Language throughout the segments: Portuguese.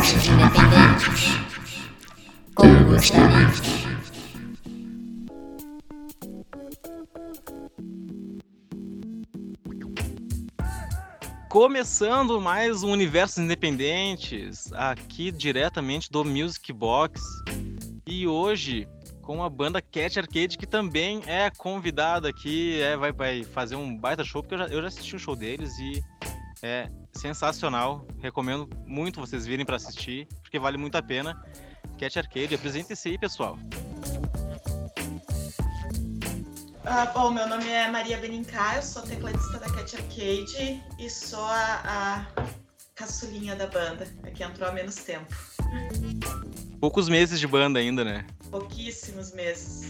Universos Independentes. Com Gustavo. Começando mais um Universos Independentes, aqui diretamente do Music Box. E hoje com a banda Cat Arcade, que também é convidada aqui, é, vai, vai fazer um baita show, porque eu já, eu já assisti o show deles e é sensacional. Recomendo muito vocês virem para assistir, porque vale muito a pena. Cat Arcade, apresente-se aí, pessoal. Ah, bom, meu nome é Maria Benincá, eu sou tecladista da Cat Arcade e sou a, a caçulinha da banda, a que entrou há menos tempo. Poucos meses de banda ainda, né? Pouquíssimos meses,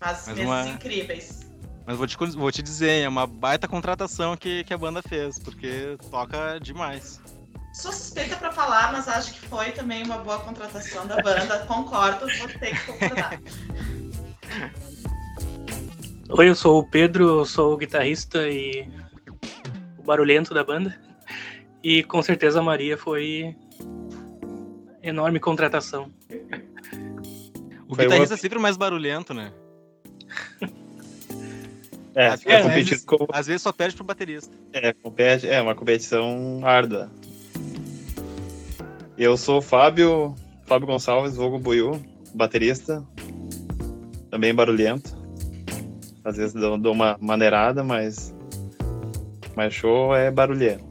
mas, Mas meses uma- incríveis. Mas vou te, vou te dizer, é uma baita contratação que, que a banda fez, porque toca demais. Sou suspeita pra falar, mas acho que foi também uma boa contratação da banda. Concordo, vou ter que concordar. Oi, eu sou o Pedro, eu sou o guitarrista e o barulhento da banda. E com certeza a Maria foi enorme contratação. O Foi guitarrista uma- é sempre o mais barulhento, né? É, Às é, vezes- com, Às vezes só perde pro baterista. é, compete, é uma competição árdua. Eu sou o Fábio, Fábio Gonçalves, vulgo Buiu, baterista, também barulhento. Às vezes dou, dou uma maneirada, mas mas show é barulhento.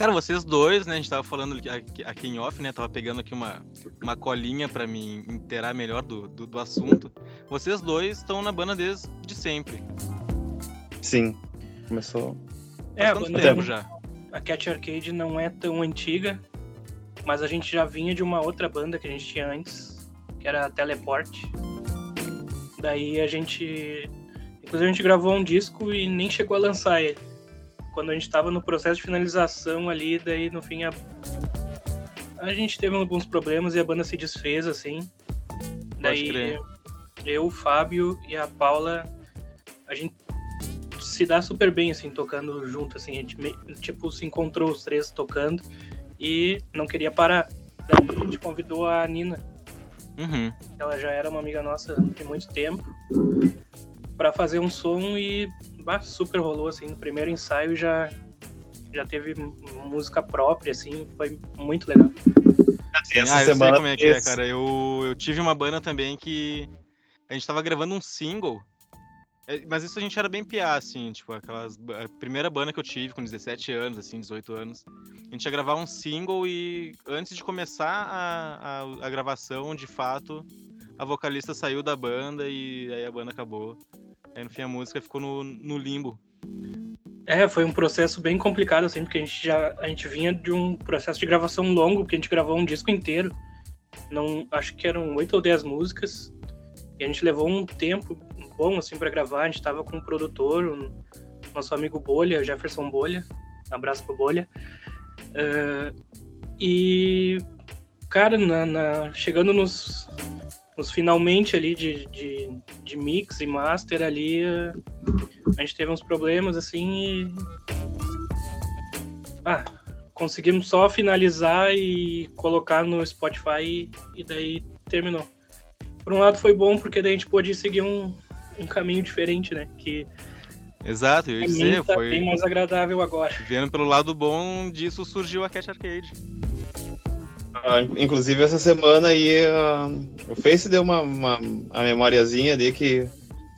Cara, vocês dois, né? A gente tava falando aqui, em off, né? Tava pegando aqui uma, uma colinha pra me inteirar melhor do, do, do assunto. Vocês dois estão na banda desde de sempre. Sim, começou. É, a Quanto tempo já? a Cat Arcade não é tão antiga, mas a gente já vinha de uma outra banda que a gente tinha antes, que era a Teleport. Daí a gente. Inclusive a gente gravou um disco e nem chegou a lançar ele. Quando a gente tava no processo de finalização ali, daí no fim a. A gente teve alguns problemas e a banda se desfez, assim. Daí crer. eu, o Fábio e a Paula, a gente se dá super bem, assim, tocando junto, assim, a gente, tipo, se encontrou os três tocando e não queria parar. Daí a gente convidou a Nina, Uhum. ela já era uma amiga nossa de muito tempo, pra fazer um som e bah, super rolou, assim, no primeiro ensaio já já teve música própria, assim, foi muito legal. Essa ah, eu sei semana como é que é, fez- cara. Eu, eu tive uma banda também que a gente tava gravando um single. É, Mas isso a gente era bem piá, assim, tipo, aquelas. A primeira banda que eu tive com 17 anos, assim, 18 anos. A gente ia gravar um single e antes de começar a, a, a gravação, de fato, a vocalista saiu da banda e aí a banda acabou. Aí no fim a música ficou no, no limbo. É, foi um processo bem complicado, assim, porque a gente já a gente vinha de um processo de gravação longo, porque a gente gravou um disco inteiro. Não, acho que eram oito ou dez músicas. E a gente levou um tempo bom, assim, para gravar. A gente tava com um produtor, o nosso amigo Bolha, Jefferson Bolha. Abraço pro Bolha. Eh, e, cara, na, na- chegando nos, nos finalmente ali de, de, de mix e master ali, eh, a gente teve uns problemas assim e. Ah, conseguimos só finalizar e colocar no Spotify e, e daí terminou. Por um lado foi bom porque daí a gente pôde seguir um, um caminho diferente, né? Que Exato, eu ia dizer, tá foi. bem mais agradável agora. Vendo pelo lado bom disso surgiu a Cat Arcade. Ah, inclusive essa semana aí ah, o Face deu uma, uma a memoriazinha ali que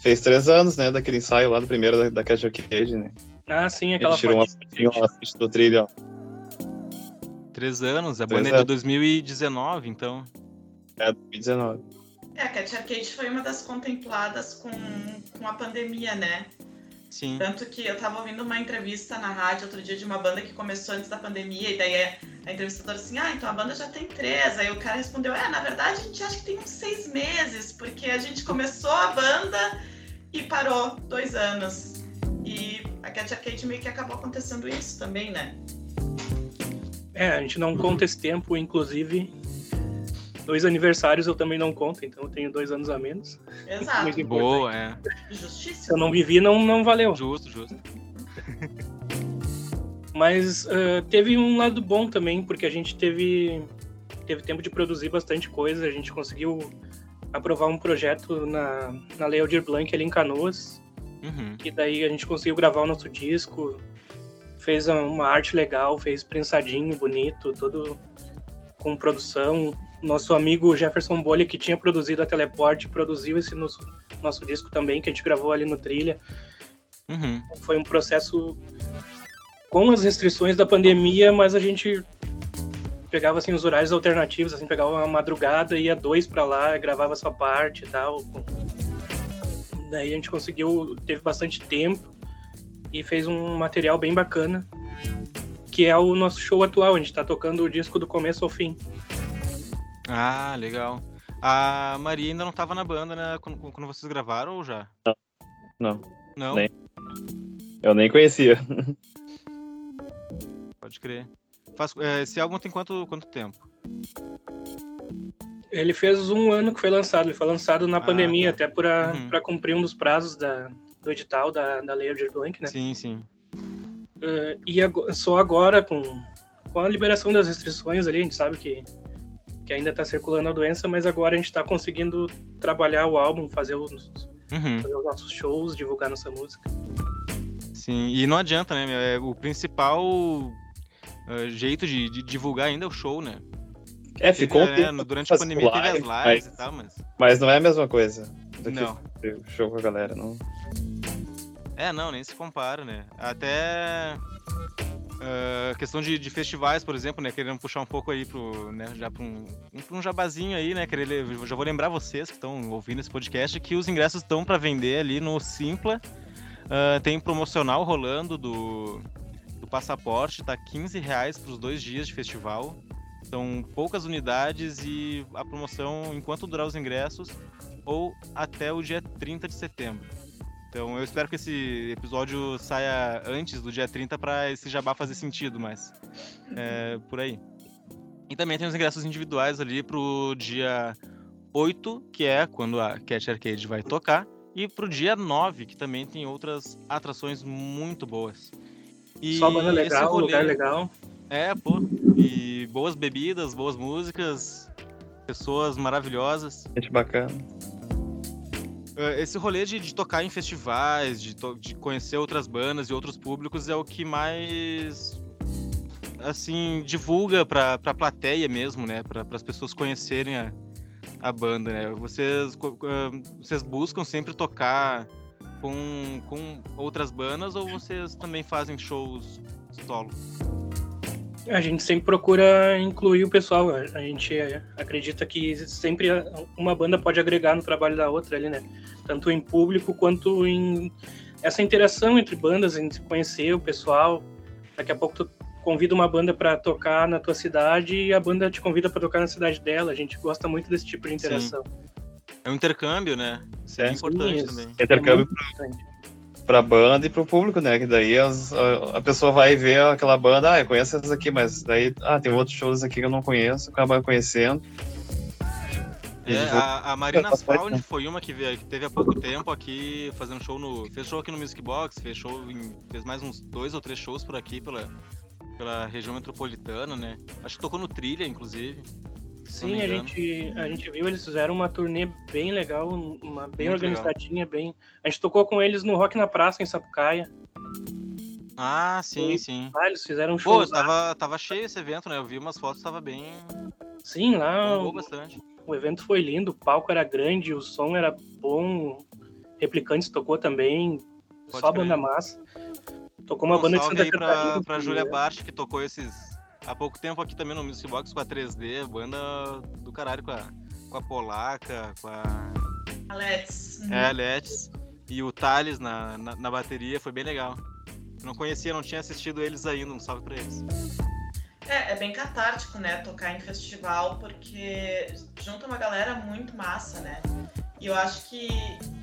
fez três anos, né, daquele ensaio lá do primeiro da, da Cat Arcade, né? Ah, sim, aquela gente tirou uma lá, assiste do trilho, ó. Três anos, a banda é de anos. 2019, então. É, 2019. É, a Cat Arcade foi uma das contempladas com, com a pandemia, né? Sim. Tanto que eu tava ouvindo uma entrevista na rádio outro dia de uma banda que começou antes da pandemia, e daí a- a entrevistadora assim, ah, então a banda já tem três. Aí o cara respondeu, é, na verdade a gente acha que tem uns seis meses, porque a gente começou a banda e parou dois anos. E a Cat Arcade meio que acabou acontecendo isso também, né? É, a gente não conta esse tempo, inclusive. Dois aniversários eu também não conto, então eu tenho dois anos a menos. Exato. Muito. Boa, é. Se eu não vivi, não, não valeu. Justo, justo. Mas uh, teve um lado bom também, porque a gente teve, teve tempo de produzir bastante coisa. A gente conseguiu aprovar um projeto na, na Lei Aldir Blanc ali em Canoas. Uhum. E daí a gente conseguiu gravar o nosso disco, fez uma arte legal, fez prensadinho, bonito, todo com produção. Nosso amigo Jefferson Bolha, que tinha produzido a Teleporte, produziu esse nosso, nosso disco também, que a gente gravou ali no Trilha. Uhum. Foi um processo com as restrições da pandemia, mas a gente pegava assim os horários alternativos, assim, pegava uma madrugada, ia dois para lá, gravava sua parte e tal. Daí a gente conseguiu, teve bastante tempo e fez um material bem bacana, que é o nosso show atual. A gente tá tocando o disco do começo ao fim. Ah, legal. A Maria ainda não tava na banda, né? Quando, quando vocês gravaram ou já? Não. Não? Nem. Eu nem conhecia. Pode crer. Faz, é, esse álbum tem quanto, quanto tempo? Ele fez um ano que foi lançado. Ele foi lançado na Ah, pandemia, tá. até para Uhum. cumprir um dos prazos da, do edital da, da Lei Aldir Blanc, né? Sim, sim. Uh, e só agora, com, com a liberação das restrições ali, a gente sabe que, que ainda está circulando a doença, mas agora a gente está conseguindo trabalhar o álbum, fazer os, Uhum. fazer os nossos shows, divulgar nossa música. Sim, e não adianta, né? meu? É, o principal é, jeito de, de divulgar ainda é o show, né? É, ficou um Teve, tempo né, Durante a pandemia teve as lives live, e tal, mas. Mas não é a mesma coisa do Não. que o show com a galera, não. É, não, nem se compara, né? Até. Ah, questão de, de festivais, por exemplo, né? Querendo puxar um pouco aí pro. Né, já pra um, um- um jabazinho aí, né? Querer, já vou lembrar vocês que estão ouvindo esse podcast que os ingressos estão para vender ali no Simpla. Ah, tem promocional rolando do, do passaporte, tá 15 reais pros dois dias de festival. São poucas unidades e a promoção enquanto durar os ingressos ou até o dia 30 de setembro. Então eu espero que esse episódio saia antes do dia 30 para esse jabá fazer sentido, mas é por aí. E também tem os ingressos individuais ali pro dia 8, que é quando a Cat Arcade vai tocar, e pro dia 9, que também tem outras atrações muito boas. E Só banda legal, rolê- lugar legal. É, pô. E boas bebidas, boas músicas, pessoas maravilhosas. Gente bacana. Eh, Esse rolê de, de tocar em festivais, de, de conhecer outras bandas e outros públicos é o que mais assim divulga pra, pra plateia mesmo, né? Pra, as pessoas conhecerem a, a banda, né? Vocês, eh, vocês buscam sempre tocar com, com outras bandas ou vocês também fazem shows solo? A gente sempre procura incluir o pessoal. A gente é, acredita que sempre uma banda pode agregar no trabalho da outra ali, né? Tanto em público quanto em essa interação entre bandas, em se conhecer o pessoal. Daqui a pouco tu convida uma banda para tocar na tua cidade e a banda te convida para tocar na cidade dela. A gente gosta muito desse tipo de interação. É um intercâmbio, né? Isso é, É. importante Isso. também. Intercâmbio É importante. Pra banda e pro público, né? Que daí as- a, a pessoa vai ver aquela banda, ah, eu conheço essas aqui, mas daí, ah, tem outros shows aqui que eu não conheço, acaba conhecendo. É, a, a Marina né? foi uma que, veio, que teve há pouco tempo aqui fazendo show no. Fez show aqui no Music Box, fez show em- fez mais uns dois ou três shows por aqui pela, pela região metropolitana, né? Acho que tocou no Trilha, inclusive. Sim, a gente, a gente viu, eles fizeram uma turnê bem legal, uma bem Muito organizadinha, bem. A gente tocou com eles no Rock na Praça, em Sapucaia. Ah, sim, Sim. sim. Ah, eles fizeram um Pô, show. tava, tava cheio esse evento, né? Eu vi umas fotos, tava bem. Sim, lá o, bastante. o evento foi lindo, o palco era grande, o som era bom, Replicantes tocou também, Pode só crer. banda massa. Tocou uma Um banda de Santa aí pra, Catarina. pra que- Julia Bart, que tocou esses. Há pouco tempo aqui também no Music Box com a 3D, banda do caralho com a, com a Polaca, com a. Alex. É, a Letes e o Thales na, na, na bateria, foi bem legal. Não conhecia, não tinha assistido eles ainda, um salve pra eles. É, é bem catártico, né? Tocar em festival, porque junta uma galera muito massa, né? E eu acho que,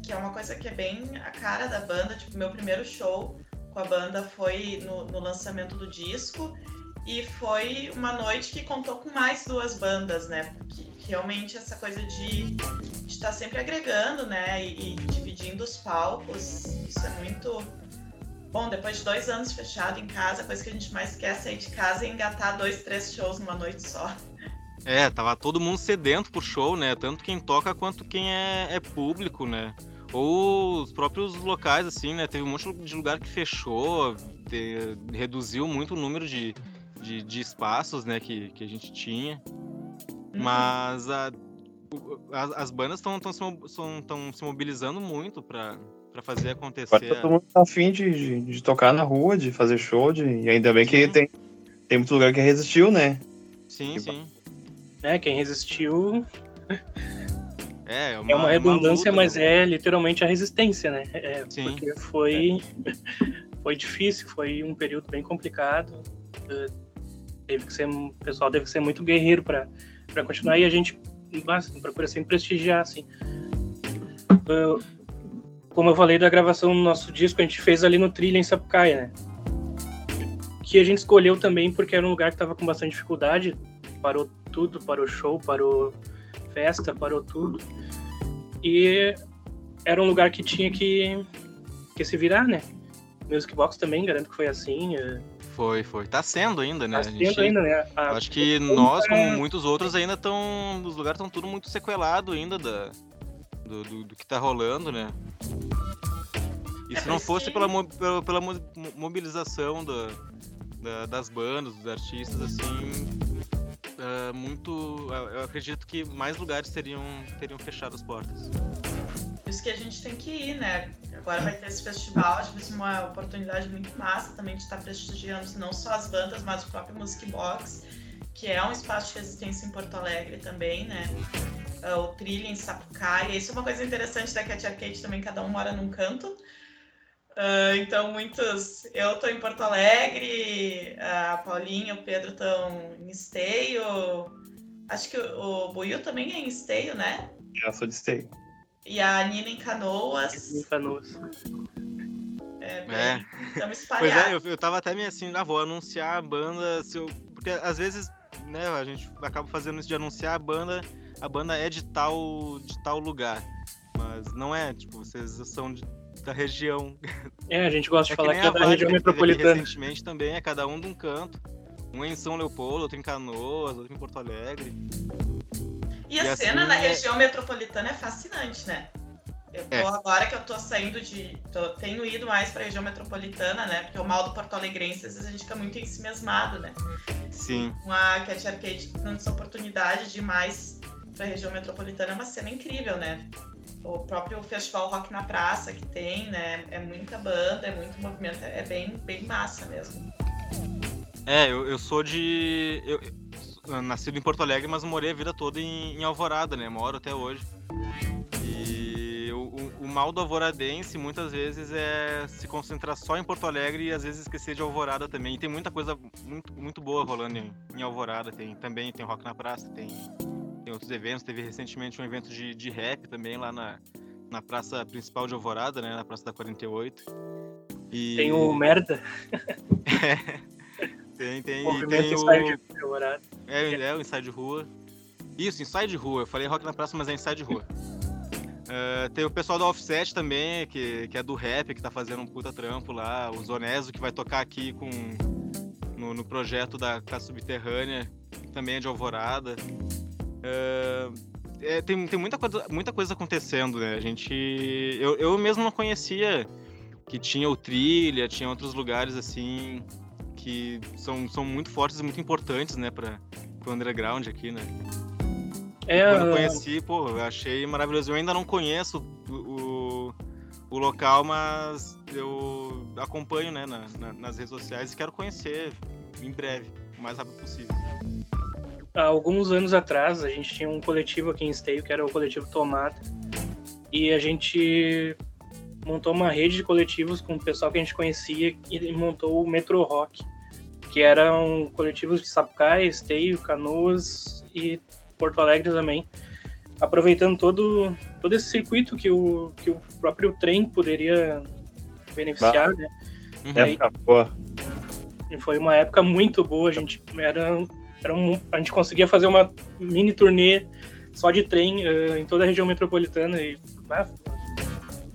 que é uma coisa que é bem a cara da banda. Tipo, meu primeiro show com a banda foi no, no lançamento do disco. E foi uma noite que contou com mais duas bandas, né? Porque realmente essa coisa de estar sempre agregando, né? E, e dividindo os palcos, isso é muito Bom, depois de dois anos fechado em casa, a coisa que a gente mais quer é sair de casa e engatar dois, três shows numa noite só. É, tava todo mundo sedento por show, né? Tanto quem toca quanto quem é, é público, né? Ou os próprios locais, assim, né? Teve um monte de lugar que fechou, te- reduziu muito o número de, de, de espaços, né, que, que a gente tinha. Mas a- as, as bandas estão se, mobilizando muito pra pra fazer acontecer. Agora tá todo mundo afim de, de, de tocar na rua, de fazer show, de, e ainda bem que Sim. tem, tem muito lugar que resistiu, né? Sim, sim. né? Quem resistiu É, é uma, é uma redundância, luta, mas né? é literalmente a resistência, né? É, Sim. Porque foi, foi difícil, foi um período bem complicado. Teve que ser, o pessoal que ser muito guerreiro para continuar e a gente assim, procura sempre prestigiar, assim. Eh, Como eu falei da gravação do nosso disco, a gente fez ali no Trilha, em Sapucaia, né? Que a gente escolheu também porque era um lugar que estava com bastante dificuldade. Parou tudo, parou show, parou festa, parou tudo. E era um lugar que tinha que, que se virar, né? Music Box também, garanto que foi assim. eh, Foi, foi. Tá sendo ainda, né? Tá A sendo gente- ainda, né? A- Acho que nós, como muitos outros, ainda estão. Os lugares estão tudo muito sequelado ainda da, do, do, do que tá rolando, né? E É se não por fosse pela, pela, pela mo- mo- mobilização da, da- das bandas, dos artistas, assim. é, muito. Eu eu acredito que mais lugares teriam, teriam fechado as portas. Isso que a gente tem que ir, né? Agora vai ter esse festival, acho que ser uma oportunidade muito massa também de estar prestigiando não só as bandas, mas o próprio Music Box, que é um espaço de resistência em Porto Alegre também, né? Ah, O Trilha em Sapucaia. Isso é uma coisa interessante da Cat Arcade também, cada um mora num canto. Ah, então, muitos. Eu tô em Porto Alegre, a Paulinha, o Pedro estão em Esteio. Acho que o, o Buiu também é em Esteio, né? Eu sou de esteio. E a Nina em Canoas. em Canoas. É, É. bem, estamos Pois espalhados. é, eu, eu tava até meio assim, ah, vou anunciar a banda, se eu, porque às vezes, né, a gente acaba fazendo isso de anunciar a banda, a banda é de tal, de tal lugar, mas não é, tipo, vocês são de- da região. É, a gente gosta de É que falar nem que é a da região que metropolitana. recentemente também, é cada um de um canto. Um é em São Leopoldo, outro em Canoas, outro em Porto Alegre. E a e cena assim, na é- região metropolitana é fascinante, né? Eu tô É. agora que eu tô saindo de. tô- tenho ido mais pra região metropolitana, né? Porque o mal do Porto Alegrense, às vezes a gente fica muito ensimesmado, né? Sim, Com a Cat Arcade dando essa oportunidade de ir mais pra região metropolitana é uma cena incrível, né? O próprio Festival Rock na Praça que tem, né? É muita banda, é muito movimento, é bem, bem massa mesmo. É, eu, eu sou de. Eu, eu- nascido em Porto Alegre, mas morei a vida toda em, em Alvorada, né? Moro até hoje. E o, o- mal do alvoradense muitas vezes é se concentrar só em Porto Alegre e às vezes esquecer de Alvorada também. E tem muita coisa muito, muito boa rolando em, em Alvorada. Tem, também tem Rock na Praça, tem, tem outros eventos. Teve recentemente um evento de, de rap também lá na, na praça principal de Alvorada, né? Na Praça da 48. E... Tem o Merda, Tem, tem, o tem o... de horário. É, é o ensaio de rua. Isso, ensaio de rua. Eu falei rock na praça, mas é ensaio de rua. É, tem o pessoal do Offset também, que, que é do rap, que tá fazendo um puta trampo lá. O Zoneso, que vai tocar aqui com no, no projeto da Casa Subterrânea, que também é de Alvorada. É, é, tem, tem muita, coisa, muita coisa acontecendo, né? A gente. Eu, eu mesmo não conhecia que tinha o Trilha, tinha outros lugares assim que são, são muito fortes e muito importantes, né, para o underground aqui, né? É, Quando eu conheci, pô, eu achei maravilhoso. Eu ainda não conheço o, o, o local, mas eu acompanho, né, na- na- nas redes sociais e quero conhecer em breve, o mais rápido possível. há alguns anos atrás, a gente tinha um coletivo aqui em Esteio, que era o coletivo Tomada, e a gente montou uma rede de coletivos com o pessoal que a gente conhecia e montou o Metro Rock, que eram coletivos de Sapucaia, Esteio, Canoas e Porto Alegre também, aproveitando todo, todo esse circuito que o, que o próprio trem poderia beneficiar, né? Uhum. Época boa. E foi uma época muito boa. A gente era, era um, a gente conseguia fazer uma mini turnê só de trem eh, em toda a região metropolitana e ah,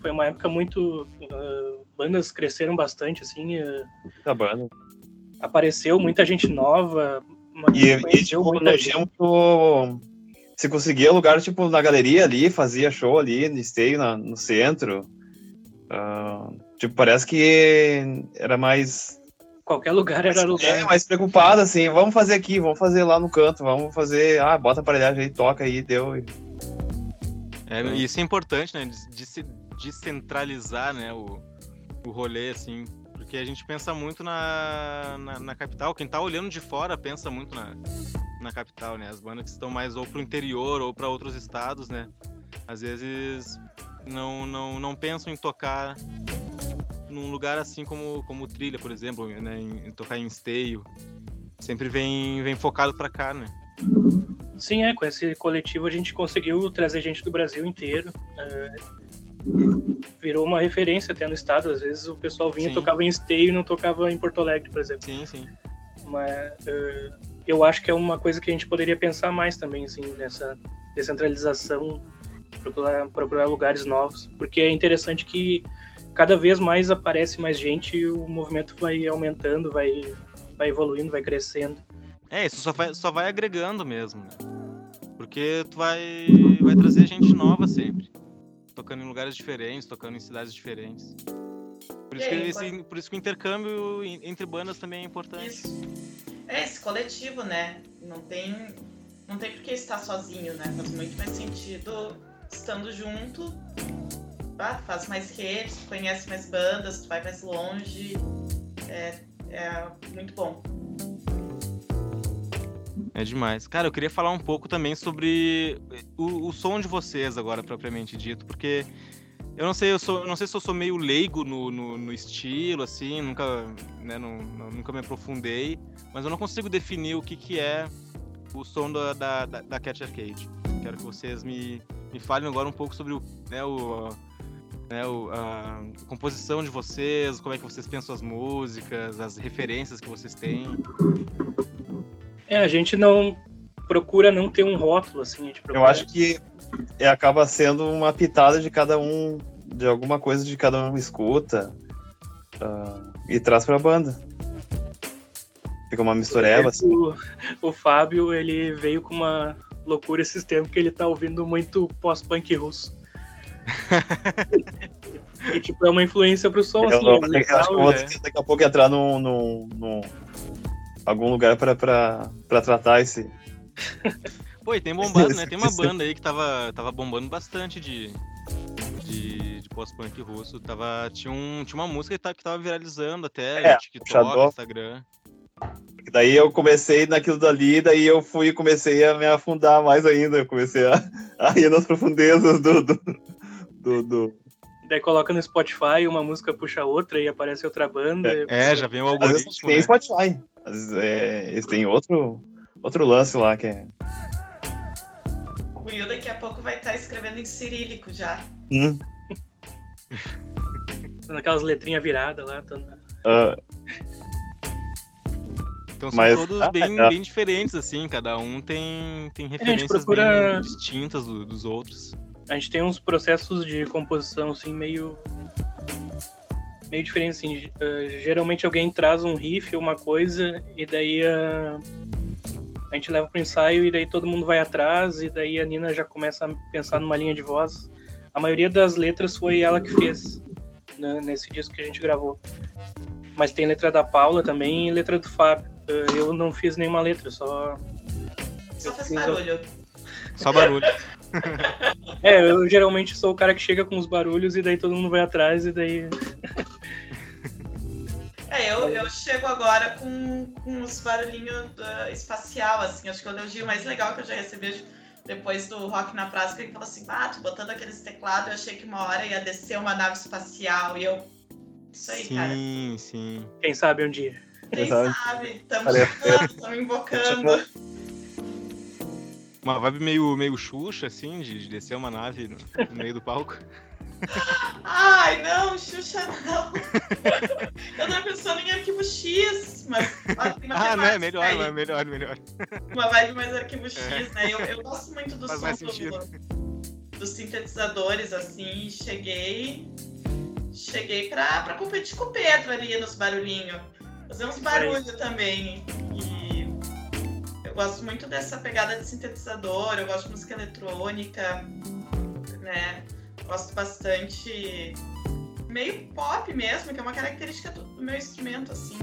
foi uma época muito. Uh, bandas cresceram bastante, assim. Uh, Muita banda. Apareceu muita gente nova. E, e tipo, muita gente. Tempo, se conseguia lugar, tipo, na galeria ali, fazia show ali no esteio, na, no centro. Uh, tipo, parece que era mais qualquer lugar era lugar. É, mais preocupado, assim, vamos fazer aqui, vamos fazer lá no canto, vamos fazer, ah, bota a aparelhagem aí, toca aí, deu. É, isso é importante, né, de, se descentralizar, né, o, o rolê, assim, porque a gente pensa muito na, na, na, capital, quem tá olhando de fora pensa muito na, na capital, né, as bandas que estão mais ou pro interior ou para outros estados, né, às vezes não, não, não pensam em tocar num lugar assim como, como trilha, por exemplo, né, em, em tocar em esteio, sempre vem, vem focado para cá, né? Sim, é, com esse coletivo a gente conseguiu trazer gente do Brasil inteiro. É, virou uma referência até no estado. Às vezes o pessoal vinha sim. tocava em esteio e não tocava em Porto Alegre, por exemplo. Sim, sim. Mas é, eu acho que é uma coisa que a gente poderia pensar mais também, assim, nessa descentralização, procurar, procurar lugares novos. Porque é interessante que cada vez mais aparece mais gente e o movimento vai aumentando, vai, vai evoluindo, vai crescendo. É, isso só vai, só vai agregando mesmo, né? Porque tu vai, vai trazer gente nova sempre. Tocando em lugares diferentes, tocando em cidades diferentes. Por isso, que, esse, por isso que o intercâmbio entre bandas também é importante. Isso. É, esse coletivo, né? Não tem, não tem por que estar sozinho, né? Faz muito mais sentido estando junto ah, faz mais redes, conhece mais bandas, tu vai mais longe. É, é muito bom. É demais. Cara, eu queria falar um pouco também sobre o, o som de vocês agora, propriamente dito, porque eu não sei, eu sou, não sei se eu sou meio leigo no, no, no estilo, assim, nunca, né, não, nunca me aprofundei, mas eu não consigo definir o que, que é o som da, da, da Cat Arcade. Quero que vocês me, me falem agora um pouco sobre o, né, o, né, o, a composição de vocês, como é que vocês pensam as músicas, as referências que vocês têm. É, a gente não procura não ter um rótulo, assim. Procura... Eu acho que é, acaba sendo uma pitada de cada um, de alguma coisa de cada um escuta uh, e traz pra banda. Fica uma mistureba, assim. O, o Fábio, ele veio com uma loucura esses tempos que ele tá ouvindo muito pós-punk russo. e, tipo, é uma influência pro som, assim. Eu, é legal, acho que vou né? daqui a pouco entrar num, num, num algum lugar pra, pra, pra tratar esse. Pô, e tem bombado, né? Tem uma banda aí que tava, tava bombando bastante de, de, de pós-punk russo. Tava, tinha, um, tinha uma música que tava, que tava viralizando até é, no TikTok, Shadow. Instagram. Daí eu comecei naquilo dali, daí eu fui e comecei a me afundar mais ainda. Eu comecei a, a ir nas profundezas do, do, do, do... Daí coloca no Spotify, uma música puxa outra e aparece outra banda. É, é já vem o algoritmo. Tem né? Spotify. É, tem outro, outro lance lá que é. O Will daqui a pouco vai estar escrevendo em cirílico já. Hum. Aquelas letrinhas viradas lá. Uh, então são Mas, todos ah, bem, é. bem diferentes, assim, cada um tem, tem referências procura... bem distintas do, dos outros a gente tem uns processos de composição assim meio meio diferentes assim. Uh, geralmente alguém traz um riff, uma coisa e daí uh, a gente leva pro ensaio e daí todo mundo vai atrás e daí a Nina já começa a pensar numa linha de voz. A maioria das letras foi ela que fez né, nesse disco que a gente gravou. Mas tem letra da Paula também e letra do Fábio. Uh, eu não fiz nenhuma letra, só. Só fez barulho. Só barulho. É, eu geralmente sou o cara que chega com os barulhos e daí todo mundo vai atrás e daí. É, eu, eu chego agora com, com os barulhinhos uh, espacial, assim. Acho que é o elogio mais legal que eu já recebi depois do Rock na Praça, que ele falou assim, ah, botando aqueles teclados, eu achei que uma hora ia descer uma nave espacial. E eu. Isso aí, sim, cara. Sim, sim. Quem sabe um dia. Quem sabe? Estamos estamos invocando. Uma vibe meio, meio Xuxa, assim, de, de descer uma nave no, no meio do palco. Ai, não, Xuxa não. Eu tava pensando em arquivo X, mas. Ah, né? Melhor, aí. melhor, melhor. Uma vibe mais arquivo X, é. né? Eu, eu gosto muito do Faz som do, dos sintetizadores, assim. Cheguei cheguei pra, pra competir com o Pedro ali nos barulhinhos. Fazer uns barulhos também. E eu gosto muito dessa pegada de sintetizador, eu gosto de música eletrônica, né? Gosto bastante meio pop mesmo, que é uma característica do, meu instrumento, assim.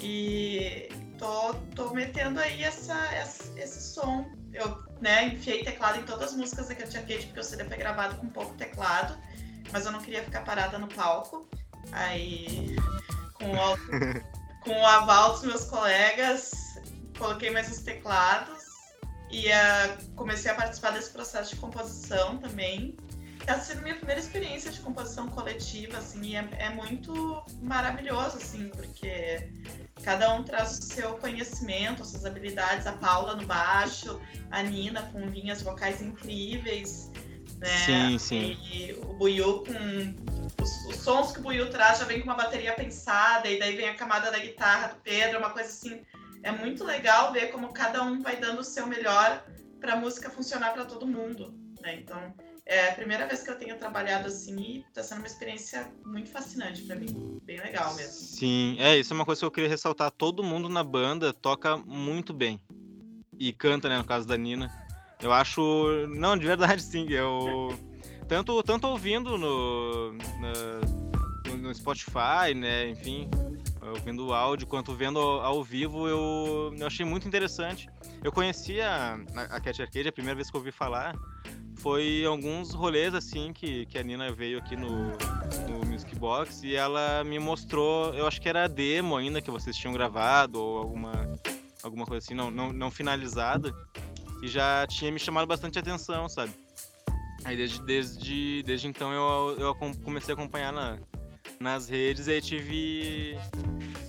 E tô, tô metendo aí essa, essa, esse som. Eu né, enfiei teclado em todas as músicas da Cat Arcade, porque o CD foi gravado com pouco teclado, mas eu não queria ficar parada no palco. Aí, com o, com o aval dos meus colegas, coloquei mais os teclados e uh, comecei a participar desse processo de composição também. Está sendo minha primeira experiência de composição coletiva, assim, e é, é muito maravilhoso, assim, porque Cada um traz o seu conhecimento, as suas habilidades. A Paula no baixo, a Nina com linhas vocais incríveis. Né? Sim, sim. E o Buiu com. Os, os, sons que o Buiu traz já vem com uma bateria pensada, e daí vem a camada da guitarra do Pedro, uma coisa assim. É muito legal ver como cada um vai dando o seu melhor para a música funcionar para todo mundo. Né? Então, é a primeira vez que eu tenho trabalhado assim e tá sendo uma experiência muito fascinante para mim. Bem legal mesmo. Sim, é, isso é uma coisa que eu queria ressaltar. Todo mundo na banda toca muito bem. E canta, né, no caso da Nina. Eu acho. Não, de verdade, sim. Eu. Tanto, tanto ouvindo no, no, no Spotify, né, enfim, ouvindo o áudio, quanto vendo ao, vivo, eu, eu achei muito interessante. Eu conhecia a, a Cat Arcade, a primeira vez que eu ouvi falar, foi alguns rolês assim que, que a Nina veio aqui no, no Music Box e ela me mostrou, eu acho que era a demo ainda que vocês tinham gravado ou alguma, alguma coisa assim, não, não, não finalizada, e já tinha me chamado bastante atenção, sabe? Aí desde, desde, desde então eu, eu comecei a acompanhar na, nas redes e aí tive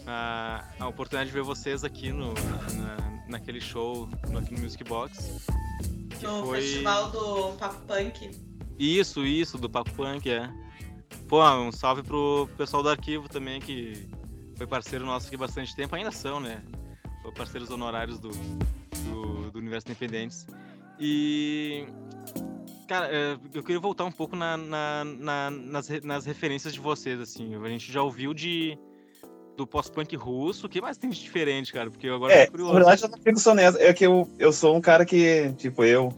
a, a oportunidade de ver vocês aqui no, na, naquele show no, aqui no Music Box. No foi... festival do Papo Punk. Isso, isso, do Papo Punk, é. Pô, um salve pro pessoal do arquivo também, que foi parceiro nosso aqui bastante tempo, ainda são, né? Foi parceiros honorários do, do, do Universo Independentes. E. Cara, é, eu queria voltar um pouco na, na, na, nas, nas referências de vocês, assim. A gente já ouviu de do pós-punk russo. O que mais tem de diferente, cara? Porque eu agora é, curioso. Na verdade, eu não fico honesto. É que eu, eu sou um cara que, tipo, eu.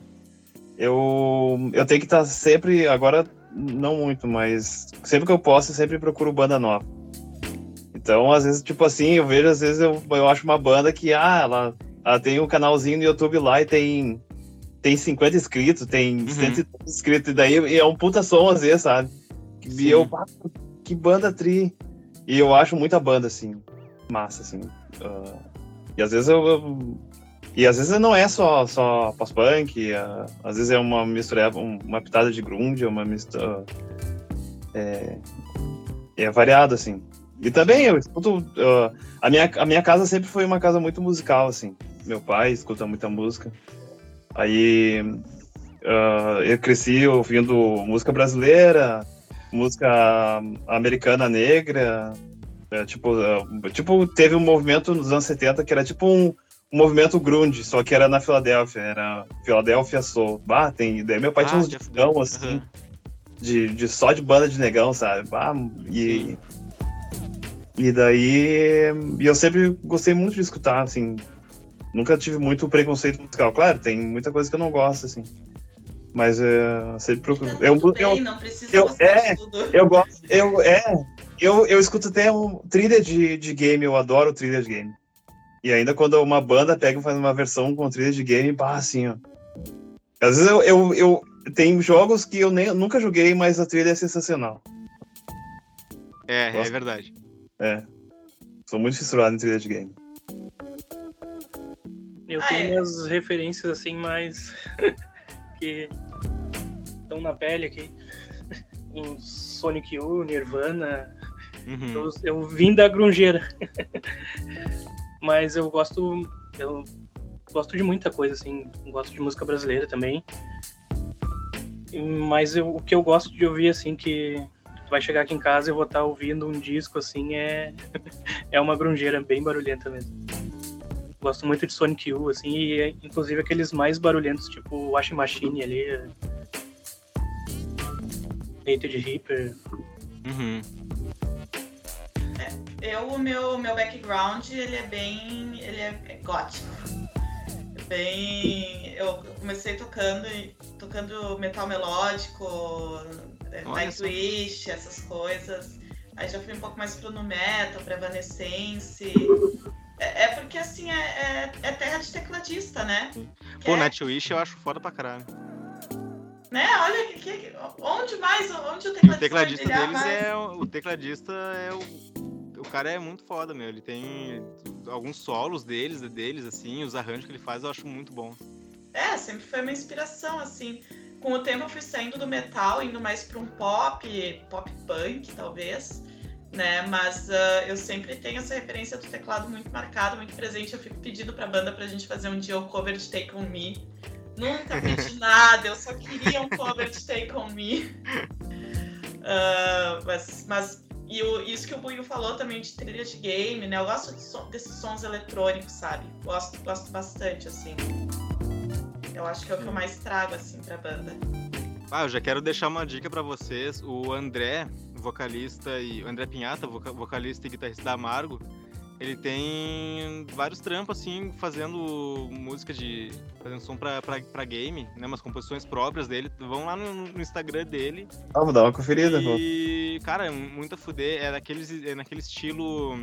Eu, eu tenho que estar sempre. Agora, não muito, mas sempre que eu posso, eu sempre procuro banda nova. Então, às vezes, tipo assim, eu vejo, às vezes, eu, eu acho uma banda que, ah, ela, ela tem um canalzinho no YouTube lá e tem, tem 50 inscritos, tem uhum. 100 inscritos, e daí é um puta som, às vezes, sabe? E eu, que banda tri. E eu acho muita banda, assim, massa, assim. Uh, e às vezes eu, eu, E às vezes não é só, só pós-punk, uh, às vezes é uma mistura, uma pitada de grunge, uma mistura. É, é variado, assim. E também eu escuto. Uh, a, minha, a minha casa sempre foi uma casa muito musical, assim. Meu pai escuta muita música. Aí uh, eu cresci ouvindo música brasileira, música americana negra. É, tipo, é, tipo, teve um movimento nos anos 70 que era tipo um, um movimento grunge, só que era na Filadélfia, era Filadélfia Soul. Bah, tem, daí meu pai ah, tinha uns negão, assim, uhum. de, de só de banda de negão, sabe? Bah, e, e daí e eu sempre gostei muito de escutar, assim, nunca tive muito preconceito musical. Claro, tem muita coisa que eu não gosto, assim. Mas é, sempre procuro. eu, bem, não precisa eu, é, eu gosto. Eu, é, eu, eu escuto até um trilha de, de game, eu adoro trilha de game. E ainda quando uma banda pega e faz uma versão com trilha de game, pá, assim, ó. Às vezes eu, eu, eu tem jogos que eu nem, nunca joguei, mas a trilha é sensacional. É, é verdade. É. Sou muito fissurado em trilha de game. Eu tenho ah, é. referências assim mais que estão na pele aqui. Um Sonic U, Nirvana. Uhum. Eu, eu vim da grungeira. Mas eu gosto. Eu gosto de muita coisa, assim. Gosto de música brasileira também. Mas eu, o que eu gosto de ouvir, assim, que vai chegar aqui em casa e eu vou estar ouvindo um disco, assim, é, é uma grungeira bem barulhenta mesmo. Gosto muito de Sonic U, assim, e inclusive aqueles mais barulhentos, tipo Washing Machine ali. Hated Reaper. Uhum. Eu, o meu, meu background, ele é bem. ele é, é gótico. Bem. Eu comecei tocando, tocando metal melódico, é, Nightwish, essas coisas. Aí já fui um pouco mais pro nu metal, pra Evanescence. É, é porque assim, é, é, é terra de tecladista, né? Pô, é- Nightwish eu acho foda pra caralho. Né? Olha, que, que- onde mais? Onde o O tecladista, tecladista vai brilhar deles mais? é. O tecladista é o. O cara é muito foda, meu. Ele tem alguns solos deles, deles, assim, os arranjos que ele faz eu acho muito bom. É, sempre foi uma inspiração, assim. Com o tempo eu fui saindo do metal, indo mais para um pop, pop punk, talvez, né? Mas ah, eu sempre tenho essa referência do teclado muito marcado, muito presente. Eu fico pedindo pra banda pra gente fazer um dia o cover de Take On Me. Nunca pedi nada, eu só queria um cover de Take On Me. Ah, mas, mas e o- isso que o Buio falou também de trilha de game, né? Eu gosto de som- desses sons eletrônicos, sabe? Gosto, gosto bastante, assim. Eu acho que é o que eu mais trago, assim, pra banda. Ah, eu já quero deixar uma dica pra vocês. O André, vocalista e o André Pinhata, voca- vocalista e guitarrista da Amargo, ele tem vários trampos assim fazendo música de fazendo som pra, pra, pra game, né, umas composições próprias dele. Vão lá no, no Instagram dele Ah, vou dar uma conferida. vou- e, cara, é muito a fuder, é daqueles é naquele estilo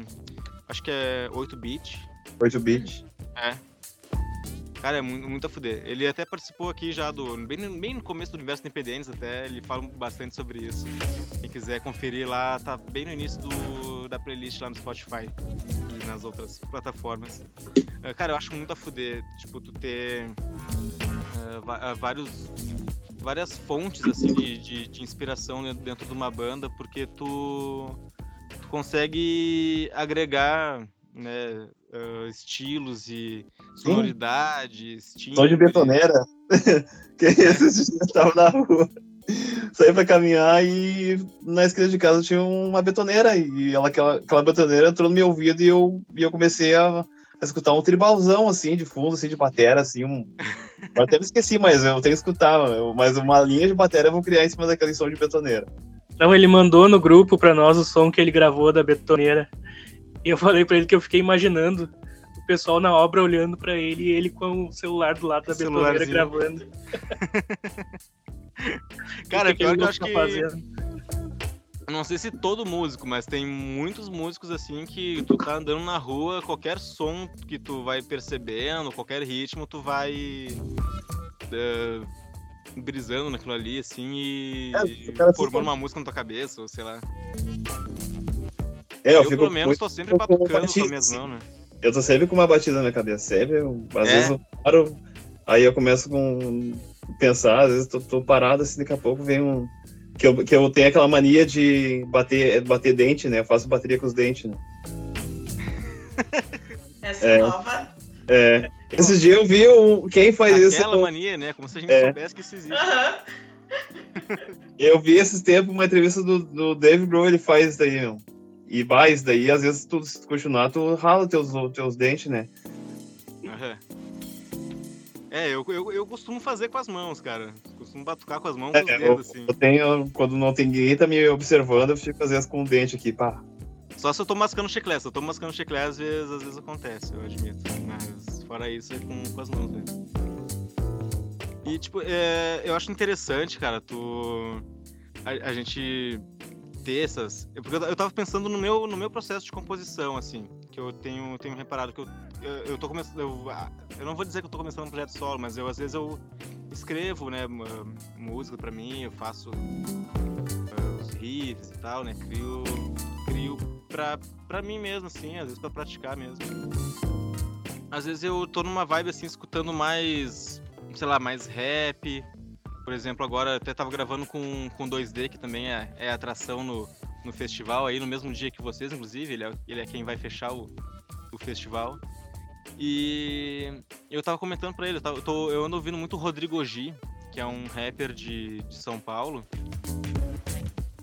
acho que é 8 bit. 8 bit. Cara, é muito, a fuder. Ele até participou aqui já do. Bem, bem no começo do universo Independentes, até ele fala bastante sobre isso. Quem quiser conferir lá, tá bem no início do, da playlist lá no Spotify e nas outras plataformas. Ah, Cara, eu acho muito a fuder, tipo, tu ter ah, vários. Várias fontes assim de, de, de inspiração dentro de uma banda, porque tu, tu consegue agregar né, ah, estilos e sonoridades, Som de betoneira. que esses dias eu tava na rua. Saí pra caminhar e na esquina de casa tinha uma betoneira. E ela, aquela, aquela betoneira entrou no meu ouvido e eu, e eu comecei a, a escutar um tribalzão, assim, de fundo, assim, de batera, assim. Um... Eu até me esqueci, mas eu tenho que escutar. eu- mas uma linha de batera eu vou criar em cima daquele som de betoneira. Então ele mandou no grupo pra nós o som que ele gravou da betoneira. E eu falei pra ele que eu fiquei imaginando o pessoal na obra olhando pra ele e ele com o celular do lado da betoneira gravando. Cara, O que pior que eu acho tá que. fazendo. Não sei se todo músico, mas tem muitos músicos assim que tu tá andando na rua, qualquer som que tu vai percebendo, qualquer ritmo, tu vai. eh, brisando naquilo ali, assim, e É, formando fica- uma música na tua cabeça, ou sei lá. É, eu, Eu, fico pelo menos, muito- tô sempre eu batucando com a batista, minha mão, né? Eu tô sempre com uma batida na minha cabeça, sempre. eu- às É? vezes eu paro, aí eu começo com pensar, às vezes tô, tô parado assim, daqui a pouco vem um. Que eu, que eu tenho aquela mania de bater, bater dente, né? Eu faço bateria com os dentes, né? Essa É. nova. É, esses dias eu vi um, quem faz isso. Aquela mania, né? Como se a gente É. soubesse que isso existe. Aham. Eu vi esses tempos uma entrevista do, do Dave Grohl, ele faz isso daí, meu. E vai, isso daí, às vezes, tu, se tu continuar, tu rala teus, teus dentes, né? Aham. É, eu, eu, eu costumo fazer com as mãos, cara. Costumo batucar com as mãos É, com os eu, dedos, assim. eu tenho, quando não tem ninguém tá me observando, eu fico às vezes com o dente aqui, pá. Só se eu tô mascando chiclete. Se eu tô mascando chiclete, às vezes, às vezes acontece, eu admito. Mas fora isso, é com, com as mãos mesmo. E, tipo, é, eu acho interessante, cara, tu. A, a gente essas. eu- Porque eu, tava pensando no meu, no meu processo de composição, assim. Que eu tenho, tenho reparado que eu, eu, eu tô começando. Eu, ah, eu não vou dizer que eu tô começando um projeto solo, mas eu às vezes eu escrevo, né, música pra mim, eu faço ah, os riffs e tal, né? Crio. Crio pra, pra mim mesmo, assim, às vezes pra praticar mesmo. Às vezes eu tô numa vibe assim, escutando mais, sei lá, mais rap. Por exemplo, agora até tava gravando com, com 2D, que também é, é atração no, no festival, aí no mesmo dia que vocês, inclusive, ele é, ele é quem vai fechar o, o festival. E eu tava comentando pra ele, eu, tava- eu tô- eu ando ouvindo muito Rodrigo G, que é um rapper de, de São Paulo.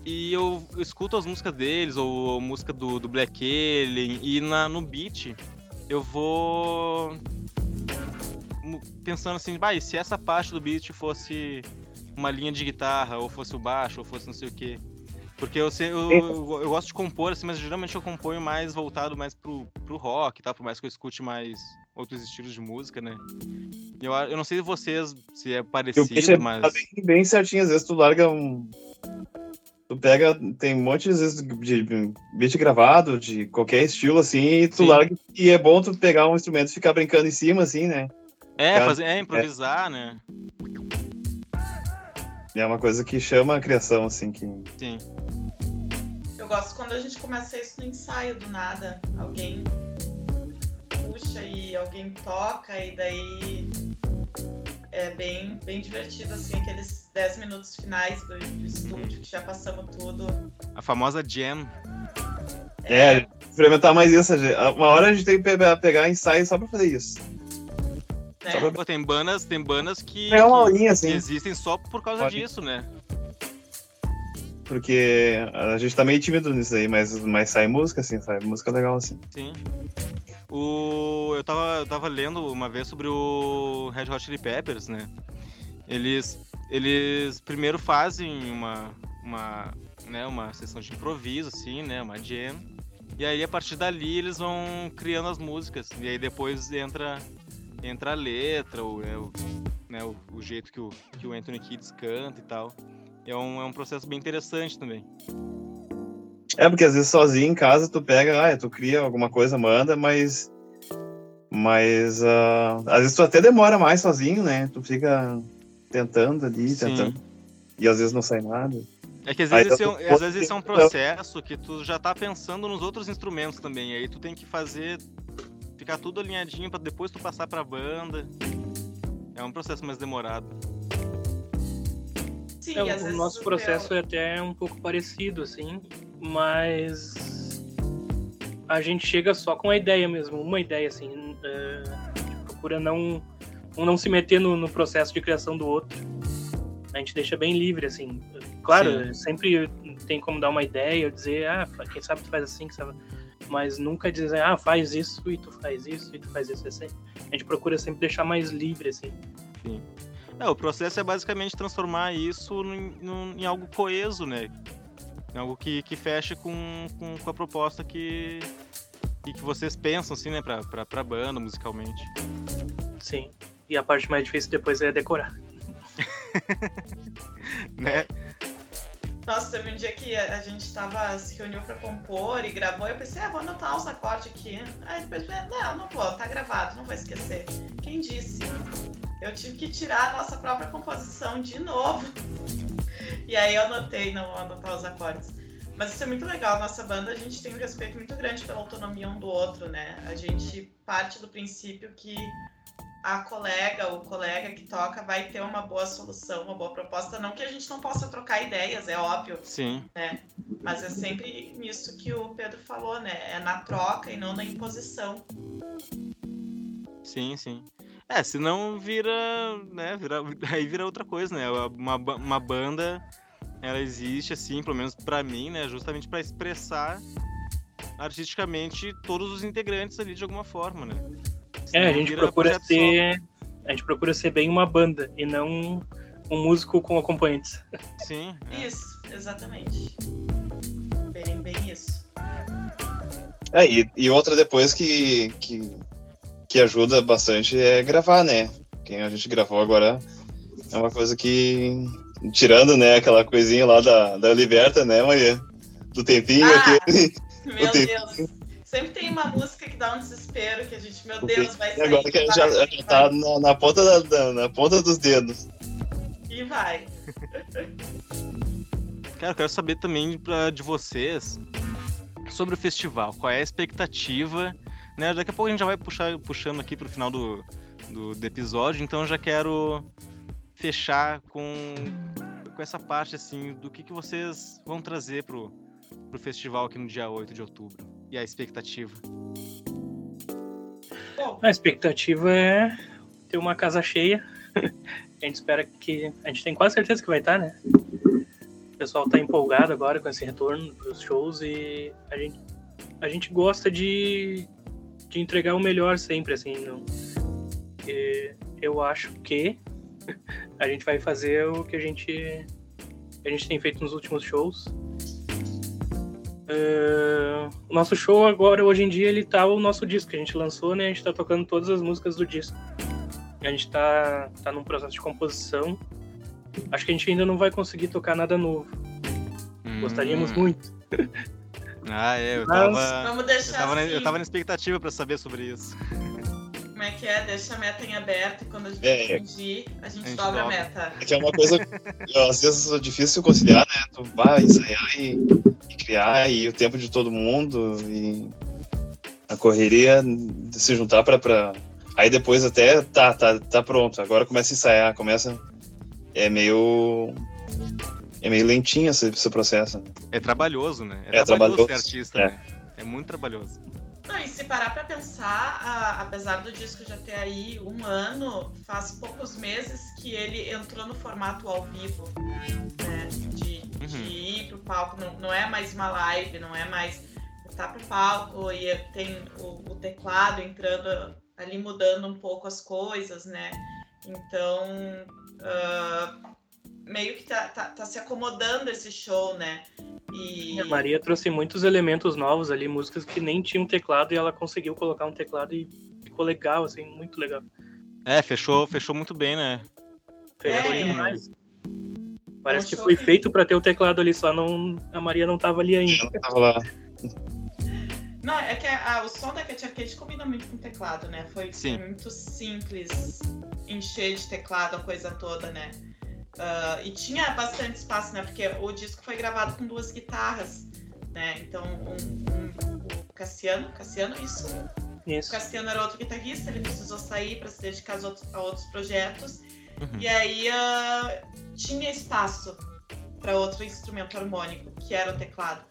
E eu, eu escuto as músicas deles, ou música do, do Black Alien, e na, no beat eu vou pensando assim, e se essa parte do beat fosse uma linha de guitarra, ou fosse o baixo, ou fosse não sei o quê. Porque eu, eu, eu, eu gosto de compor, assim, mas geralmente eu componho mais voltado mais pro, pro rock, tá? Por mais que eu escute mais outros estilos de música, né? Eu, eu não sei vocês se é parecido, é mas. tá bem, bem certinho, às vezes tu larga um. Tu pega, tem um monte às vezes de beat gravado, de qualquer estilo, assim, e tu Sim. larga. E é bom tu pegar um instrumento e ficar brincando em cima, assim, né? É, Cara, fazer, é improvisar, né? E é uma coisa que chama a criação, assim, que. Sim. Eu gosto quando a gente começa isso no ensaio do nada. Alguém puxa e alguém toca e daí é bem, bem divertido, assim, aqueles 10 minutos finais do, do estúdio que já passamos tudo. A famosa jam. É, experimentar mais isso. Uma hora a gente tem que pe- pegar ensaio só pra fazer isso. Só pra Pô, tem bandas, tem bandas que, pegar uma aulinha, que assim. existem só por causa Pode. disso, né? Porque a gente tá meio tímido nisso aí, mas, mas sai música, assim, sai música legal, assim. Sim. O, eu, tava, eu tava lendo uma vez sobre o Red Hot Chili Peppers, né? Eles, eles primeiro fazem uma, uma, né, uma sessão de improviso, assim, né? Uma jam. E aí, a partir dali, eles vão criando as músicas. E aí, depois entra, entra a letra, o, né, o, né, o, o jeito que o, que o Anthony Kidd canta e tal. É um, é um processo bem interessante também. É, porque às vezes sozinho em casa tu pega, ah, tu cria alguma coisa, manda, mas. Mas ah, às vezes tu até demora mais sozinho, né? Tu fica tentando ali, Sim. tentando. E às vezes não sai nada. É que às vezes, esse é, às vezes esse é um processo que tu já tá pensando nos outros instrumentos também. Aí tu tem que fazer. Ficar tudo alinhadinho pra depois tu passar pra banda. É um processo mais demorado. Sim, É, às o vezes nosso processo meu- é até um pouco parecido, assim, mas a gente chega só com a ideia mesmo, uma ideia, assim, é, gente procura não, um não se meter no, no processo de criação do outro. A gente deixa bem livre, assim. Claro, sempre tem como dar uma ideia, dizer, ah, quem sabe tu faz assim, quem sabe... mas nunca dizer, ah, faz isso e tu faz isso e tu faz isso, assim. A gente procura sempre deixar mais livre, assim. É, o processo é basicamente transformar isso num- num- em algo coeso, né? Em algo que, que feche com, com, com a proposta que, e que vocês pensam, assim, né, pra, pra, pra banda, musicalmente. Sim. E a parte mais difícil depois é decorar. Né? Nossa, teve um dia que a gente tava, se reuniu pra compor e gravou, e eu pensei, ah, vou anotar uns acordes aqui. Aí depois, não, não vou, tá gravado, não vou esquecer. Quem disse? Eu tive que tirar a nossa própria composição de novo. E aí eu anotei, não vou anotar os acordes. Mas isso é muito legal, nossa banda a gente tem um respeito muito grande pela autonomia um do outro, né? A gente parte do princípio que a colega, o colega que toca vai ter uma boa solução, uma boa proposta. Não que a gente não possa trocar ideias, é óbvio, Sim. mas é sempre nisso que o Pedro falou, né? É na troca e não na imposição. Sim, sim. É, senão vira, né, vira, aí vira outra coisa, né? Uma, ba- uma banda, ela existe assim, pelo menos pra mim, né, justamente pra expressar artisticamente todos os integrantes ali de alguma forma, né? É, a gente procura ser. A gente procura ser bem uma banda e não um, músico com acompanhantes. Sim. é. Isso, exatamente. Bem, bem isso. É, e, e outra depois que, que, que ajuda bastante é gravar, né? Quem a gente gravou agora é uma coisa que. Tirando, né, aquela coisinha lá da, da Liberta, né, Maria? Do tempinho Ah, aqui. Meu tenho- Deus. Sempre tem uma música que dá um desespero, que a gente, meu Eu Deus, vai E sair. agora que a gente vai, já, já tá na, na ponta da, da- na ponta dos dedos. E vai. Cara, eu quero saber também pra, de vocês sobre o festival. Qual é a expectativa? Né? Daqui a pouco a gente já vai puxar, puxando aqui pro final do, do, do episódio, então eu já quero fechar com, com essa parte assim do que, que vocês vão trazer pro, pro festival aqui no dia 8 de outubro. E a expectativa. A expectativa é ter uma casa cheia. A gente espera que. A gente tem quase certeza que vai estar, né? O pessoal tá empolgado agora com esse retorno dos shows e a gente, a gente gosta de, de entregar o melhor sempre, assim. Não, e eu acho que a gente vai fazer o que a gente, a gente tem feito nos últimos shows. Uh, o nosso show agora, hoje em dia, ele tá o nosso disco que a gente lançou, né? A gente tá tocando todas as músicas do disco. A gente tá, tá num processo de composição. Acho que a gente ainda não vai conseguir tocar nada novo. Gostaríamos Hum. muito. Ah, é, eu Mas- tava. Vamos Eu deixar tava, na, assim. eu tava na expectativa pra saber sobre isso. Como é que é? Deixa a meta em aberto e quando a gente É, é. atingir, a gente, A gente dobra a dobra. meta. É que é uma coisa que às vezes é difícil conciliar, né? Tu vai ensaiar e, e criar, e o tempo de todo mundo, e a correria de se juntar pra, pra. Aí depois até tá, tá, tá pronto. Agora começa a ensaiar, começa. É meio. É meio lentinho esse, esse processo. né? É trabalhoso, né? É trabalhoso, ser artista, é. né? É muito trabalhoso. Não, e se parar pra pensar, a- apesar do disco já ter aí um ano, faz poucos meses que ele entrou no formato ao vivo, né? De, de Uhum. ir pro palco, não, não é mais uma live, não é mais tá pro palco e tem o, o teclado entrando ali mudando um pouco as coisas, né? Então, ah, meio que tá, tá, tá se acomodando esse show, né? E... A Maria trouxe muitos elementos novos ali, músicas que nem tinham teclado e ela conseguiu colocar um teclado e ficou legal, assim, muito legal. É, fechou, fechou muito bem, né? Fechou É. demais. Parece que foi feito pra ter o teclado ali, só não a Maria não tava ali ainda. Não tava lá. Não, é que a- o som da Cat Arcade combina muito com teclado, né? Foi Sim. muito simples encher de teclado a coisa toda, né? Ah, e tinha bastante espaço, né? Porque o disco foi gravado com duas guitarras, né? Então, um- um- o Cassiano, Cassiano, isso. O Isso. Cassiano era outro guitarrista, ele precisou sair para se dedicar aos outros- a outros projetos. Uhum. E aí ah, tinha espaço para outro instrumento harmônico, que era o teclado.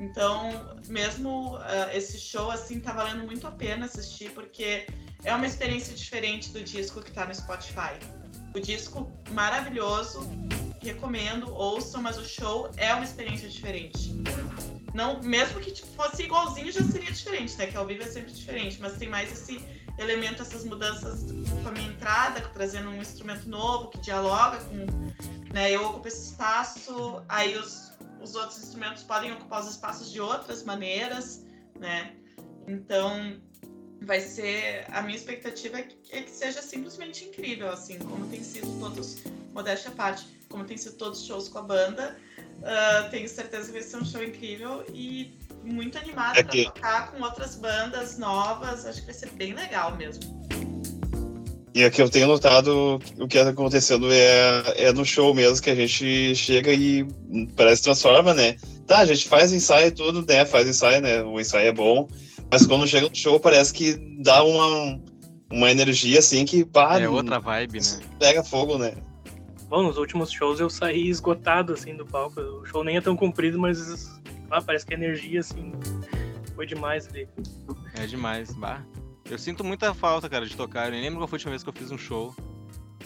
Então, mesmo ah, esse show, assim, tá valendo muito a pena assistir, porque é uma experiência diferente do disco que tá no Spotify. O disco maravilhoso, recomendo, ouçam, mas o show é uma experiência diferente. Não, mesmo que tipo, fosse igualzinho, já seria diferente, né? Que ao vivo é sempre diferente, mas tem mais esse elemento, essas mudanças com a minha entrada, trazendo um instrumento novo que dialoga com. Né, eu ocupo esse espaço, aí os, os outros instrumentos podem ocupar os espaços de outras maneiras, né? Então, vai ser. A minha expectativa é que, é que seja simplesmente incrível, assim, como tem sido todos, modéstia à parte, como tem sido todos os shows com a banda. Ah, tenho certeza que vai ser um show incrível e muito animada É que- tocar com outras bandas novas. Acho que vai ser bem legal mesmo. E o que eu tenho notado, o que tá acontecendo é, é no show mesmo, que a gente chega e parece transforma, né? Tá, a gente faz ensaio e tudo, né? Faz ensaio, né? O ensaio é bom. Mas quando chega no show, parece que dá uma, uma energia assim que pá, É outra vibe, né? pega fogo, né? Bom, nos últimos shows eu saí esgotado, assim, do palco. O show nem é tão comprido, mas ah, parece que a energia, assim, foi demais ali. É demais, bah. Eu sinto muita falta, cara, de tocar. Eu nem lembro qual foi a última vez que eu fiz um show.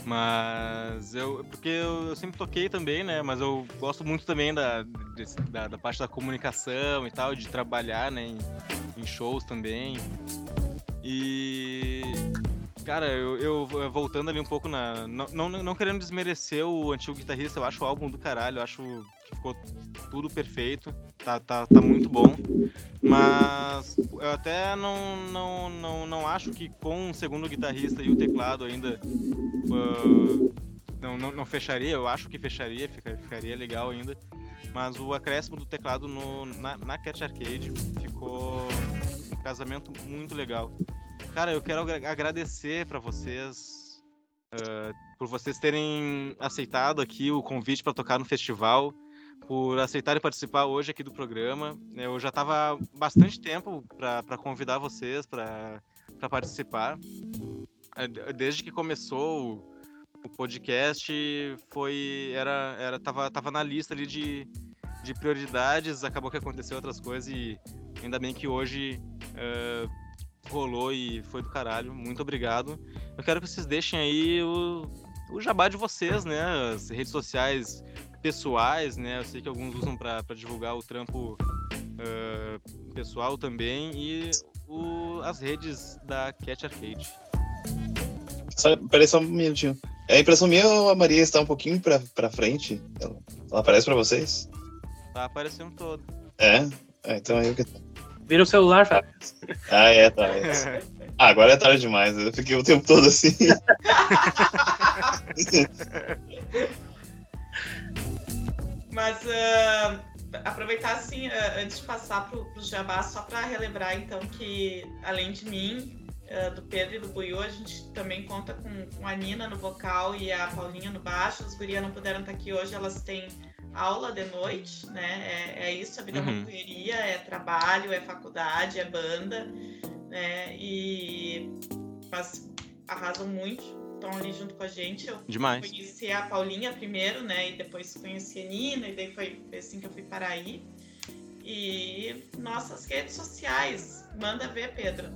Mas eu. Porque eu, eu sempre toquei também, né? Mas eu gosto muito também da, desse- da, da parte da comunicação e tal, de trabalhar, né? Em, em shows também. E. Cara, eu, eu eu voltando ali um pouco na. Não, não, não querendo desmerecer o antigo guitarrista, eu acho o álbum do caralho, eu acho que ficou tudo perfeito. Tá, tá, tá muito bom. Mas eu até não, não, não, não acho que com o segundo guitarrista e o teclado ainda ah, não, não, não fecharia. Eu acho que fecharia, fica- ficaria legal ainda. Mas o acréscimo do teclado no, na, na Arcade ficou um casamento muito legal. Cara, eu quero agra- agradecer pra vocês ah, por vocês terem aceitado aqui o convite para tocar no festival por aceitarem participar hoje aqui do programa. Eu já estava bastante tempo para convidar vocês para participar. Eh, de- Desde que começou o, o podcast, foi era era tava, tava na lista ali de, de prioridades. Acabou que aconteceu outras coisas e ainda bem que hoje eh, rolou e foi do caralho. Muito obrigado. Eu quero que vocês deixem aí o, o jabá de vocês, né? As redes sociais pessoais, né? Eu sei que alguns usam para divulgar o trampo ah, pessoal também e o- as redes da Cat Arcade. Só, peraí só um minutinho. É a impressão minha ou a Maria está um pouquinho pra, pra frente? Ela, ela aparece pra vocês? Tá aparecendo todo. É. É, então eu que. Vira o celular, Fábio. Ah, é, tá. é. Ah, agora é tarde demais. Eu fiquei o tempo todo assim. Mas ah, aproveitar assim, ah, antes de passar pro, pro Jabá, só para relembrar então que além de mim, ah, do Pedro e do Buiu, a gente também conta com, com a Nina no vocal e a Paulinha no baixo. As gurias não puderam estar aqui hoje, elas têm aula de noite, né? É, é isso, a vida é Uhum. uma correria, é trabalho, é faculdade, é banda, né? E mas arrasam muito, estão ali junto com a gente. Eu Demais. conheci a Paulinha primeiro, né? E depois conheci a Nina, e daí foi, foi assim que eu fui para aí. E nossas redes sociais, manda ver, Pedro.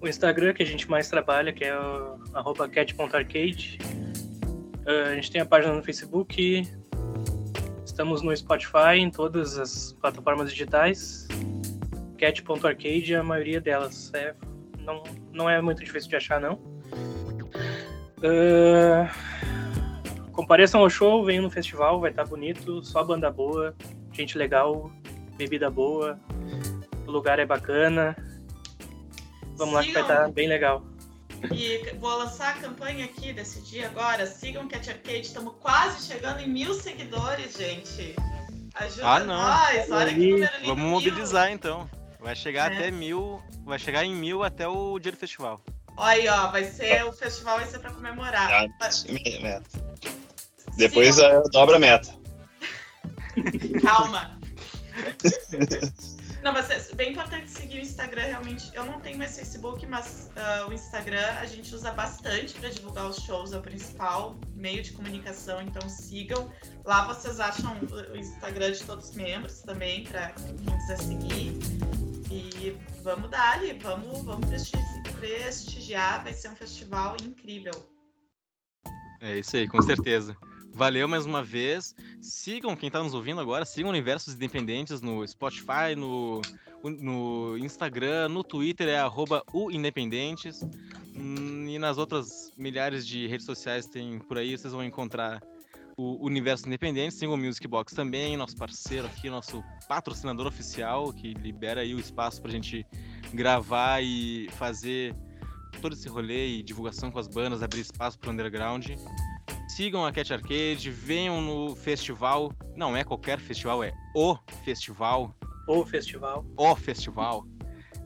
O Instagram que a gente mais trabalha, que é o arroba cat.arcade. Ah, a gente tem a página no Facebook. Estamos no Spotify, em todas as plataformas digitais. Cat.arcade, a maioria delas. É, não, não é muito difícil de achar, não. Ah, compareçam ao show, venham no festival, vai estar bonito, só banda boa, gente legal, bebida boa, o lugar é bacana. Vamos lá que vai estar bem legal. E vou lançar a campanha aqui desse dia agora. Sigam Cat Arcade, estamos quase chegando em mil seguidores, gente. Ajuda Ah, não. nós, olha que número lindo. Vamos mil. mobilizar então. Vai chegar É. até mil. Vai chegar em mil até o dia do festival. Olha aí, ó, vai ser, o festival vai ser pra comemorar. Ah, meta. Depois sigam- a dobra a meta. Calma. Não, mas é bem importante seguir o Instagram, realmente. Eu não tenho mais Facebook, mas ah, o Instagram a gente usa bastante para divulgar os shows, é o principal meio de comunicação, então sigam. Lá vocês acham o Instagram de todos os membros também, para quem quiser seguir. E vamos dar vamos, vamos prestigi- prestigiar, vai ser um festival incrível. É isso aí, com certeza. Valeu mais uma vez. Sigam quem tá nos ouvindo agora, sigam Universos Independentes no Spotify, no, no Instagram, no Twitter é uindependentes. Hum, E nas outras milhares de redes sociais tem por aí, vocês vão encontrar o Universo Independente, o Music Box também, nosso parceiro aqui, nosso patrocinador oficial, que libera aí o espaço pra gente gravar e fazer todo esse rolê e divulgação com as bandas, abrir espaço pro underground. Sigam a Cat Arcade, venham no festival. Não é qualquer festival, é o festival. O festival. O festival.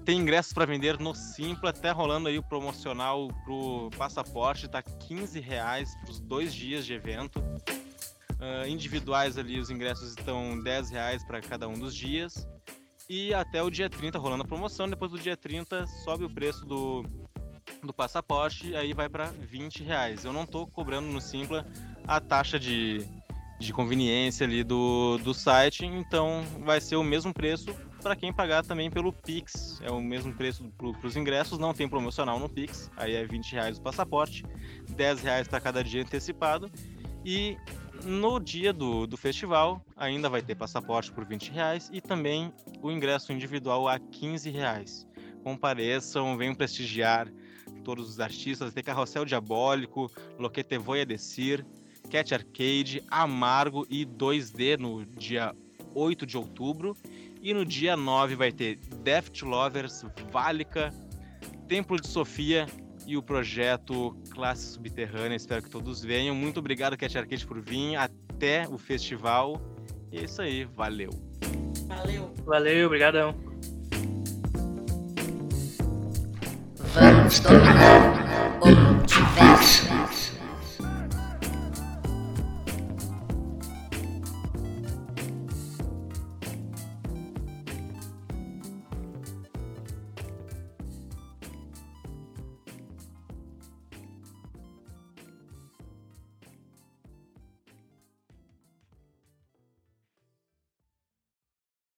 Tem ingressos para vender no Simpla, até rolando aí o promocional pro passaporte, tá 15 reais pros dois dias de evento. Ah, individuais ali, os ingressos estão 10 reais para cada um dos dias. E até o dia 30 rolando a promoção, depois do dia 30 sobe o preço do, do passaporte, aí vai para 20 reais. Eu não tô cobrando no Simpla a taxa de, de conveniência ali do, do site, então vai ser o mesmo preço para quem pagar também pelo Pix. É o mesmo preço para os ingressos, não tem promocional no Pix, aí é 20 reais o passaporte, 10 reais para cada dia antecipado. E no dia do, do festival ainda vai ter passaporte por 20 reais e também o ingresso individual a 15 reais. Compareçam, venham prestigiar todos os artistas, tem Carrossel Diabólico, Loquete Voia Descer, Cat Arcade, Amargo e 2D no dia 8 de outubro. E no dia 9 vai ter Deft Lovers, Válica, Templo de Sofia e o projeto Classe Subterrânea. Espero que todos venham. Muito obrigado, Cat Arcade, por vir até o festival. E é isso aí, valeu. Valeu. Valeu, obrigadão. is getting out business.